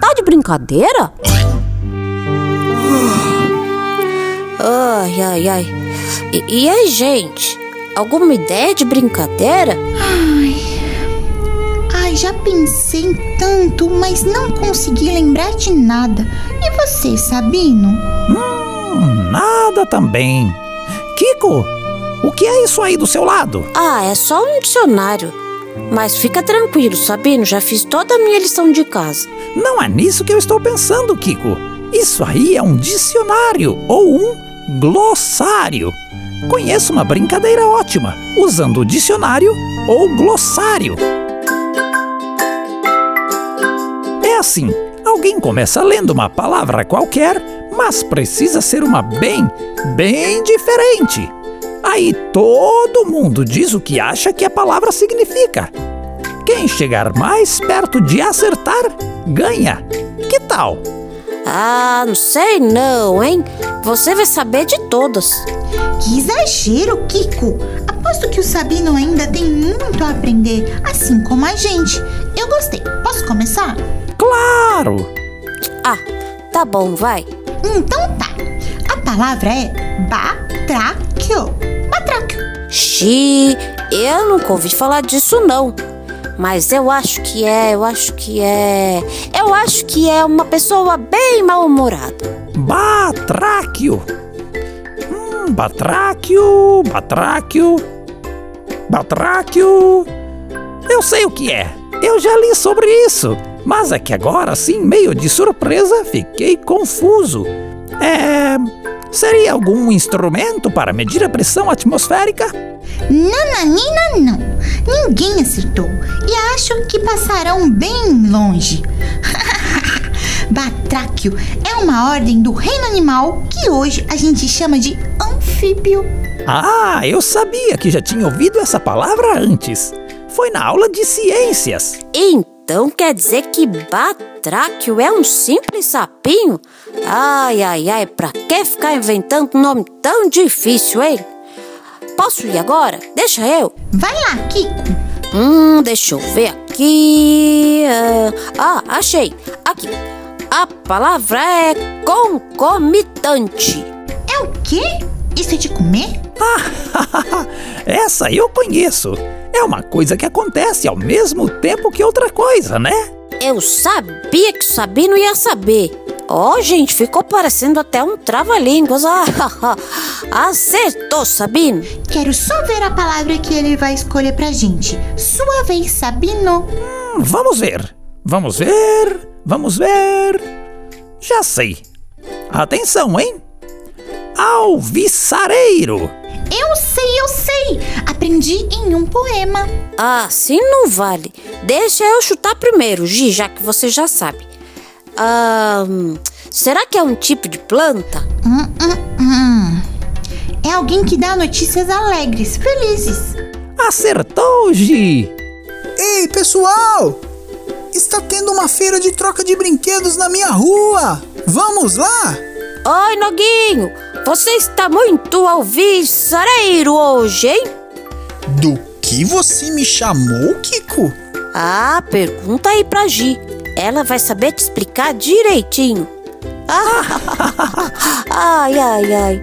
Tá de brincadeira? Ai, ai, ai. E, e aí, gente? Alguma ideia de brincadeira? Ai, já pensei em tanto, mas não consegui lembrar de nada. E você, Sabino? Hum, nada também. Kiko, o que é isso aí do seu lado? Ah, é só um dicionário. Mas fica tranquilo, Sabino, já fiz toda a minha lição de casa. Não é nisso que eu estou pensando, Kiko. Isso aí é um dicionário ou um glossário. Conheço uma brincadeira ótima usando o dicionário ou glossário. É assim: alguém começa lendo uma palavra qualquer, mas precisa ser uma bem, bem diferente. Aí todo mundo diz o que acha que a palavra significa. Quem chegar mais perto de acertar, ganha. Que tal? Ah, não sei não, hein? Você vai saber de todas. Que exagero, Kiko! Aposto que o Sabino ainda tem muito a aprender, assim como a gente. Eu gostei. Posso começar? Claro! Ah, tá bom, vai. Então tá. A palavra é batráquio. Batráquio. Xi, eu nunca ouvi falar disso não. Mas eu acho que é, eu acho que é. Eu acho que é uma pessoa bem mal-humorada. Batráquio. Hum, batráquio, batráquio. Batráquio. Eu sei o que é. Eu já li sobre isso. Mas é que agora, assim, meio de surpresa, fiquei confuso. É. Seria algum instrumento para medir a pressão atmosférica? Nananina não. Ninguém acertou. E acho que passarão bem longe. Batráquio é uma ordem do reino animal que hoje a gente chama de anfíbio. Ah, eu sabia que já tinha ouvido essa palavra antes. Foi na aula de ciências. Então quer dizer que batráquio é um simples sapinho? Ai, ai, ai, pra que ficar inventando um nome tão difícil, hein? Posso ir agora? Deixa eu. Vai lá, Kiko. Hum, deixa eu ver aqui. Ah, achei. Aqui. A palavra é concomitante. É o quê? Isso é de comer? Essa eu conheço. É uma coisa que acontece ao mesmo tempo que outra coisa, né? Eu sabia que o Sabino ia saber. Ó, oh, gente, ficou parecendo até um trava-línguas. Ah, acertou, Sabino. Quero só ver a palavra que ele vai escolher pra gente. Sua vez, Sabino. Hum, vamos ver. Vamos ver. Vamos ver. Já sei. Atenção, hein? Alvissareiro. Eu sei, eu sei. Aprendi em um poema. Ah, sim não vale. Deixa eu chutar primeiro, Gi, já que você já sabe. Ah, será que é um tipo de planta? Hum, hum, hum. É alguém que dá notícias alegres, felizes. Acertou, Gi! Ei, pessoal! Está tendo uma feira de troca de brinquedos na minha rua! Vamos lá? Oi, Noguinho! Você está muito alvissareiro hoje, hein? Do que você me chamou, Kiko? Ah, pergunta aí pra Gi. Ela vai saber te explicar direitinho. ai, ai, ai.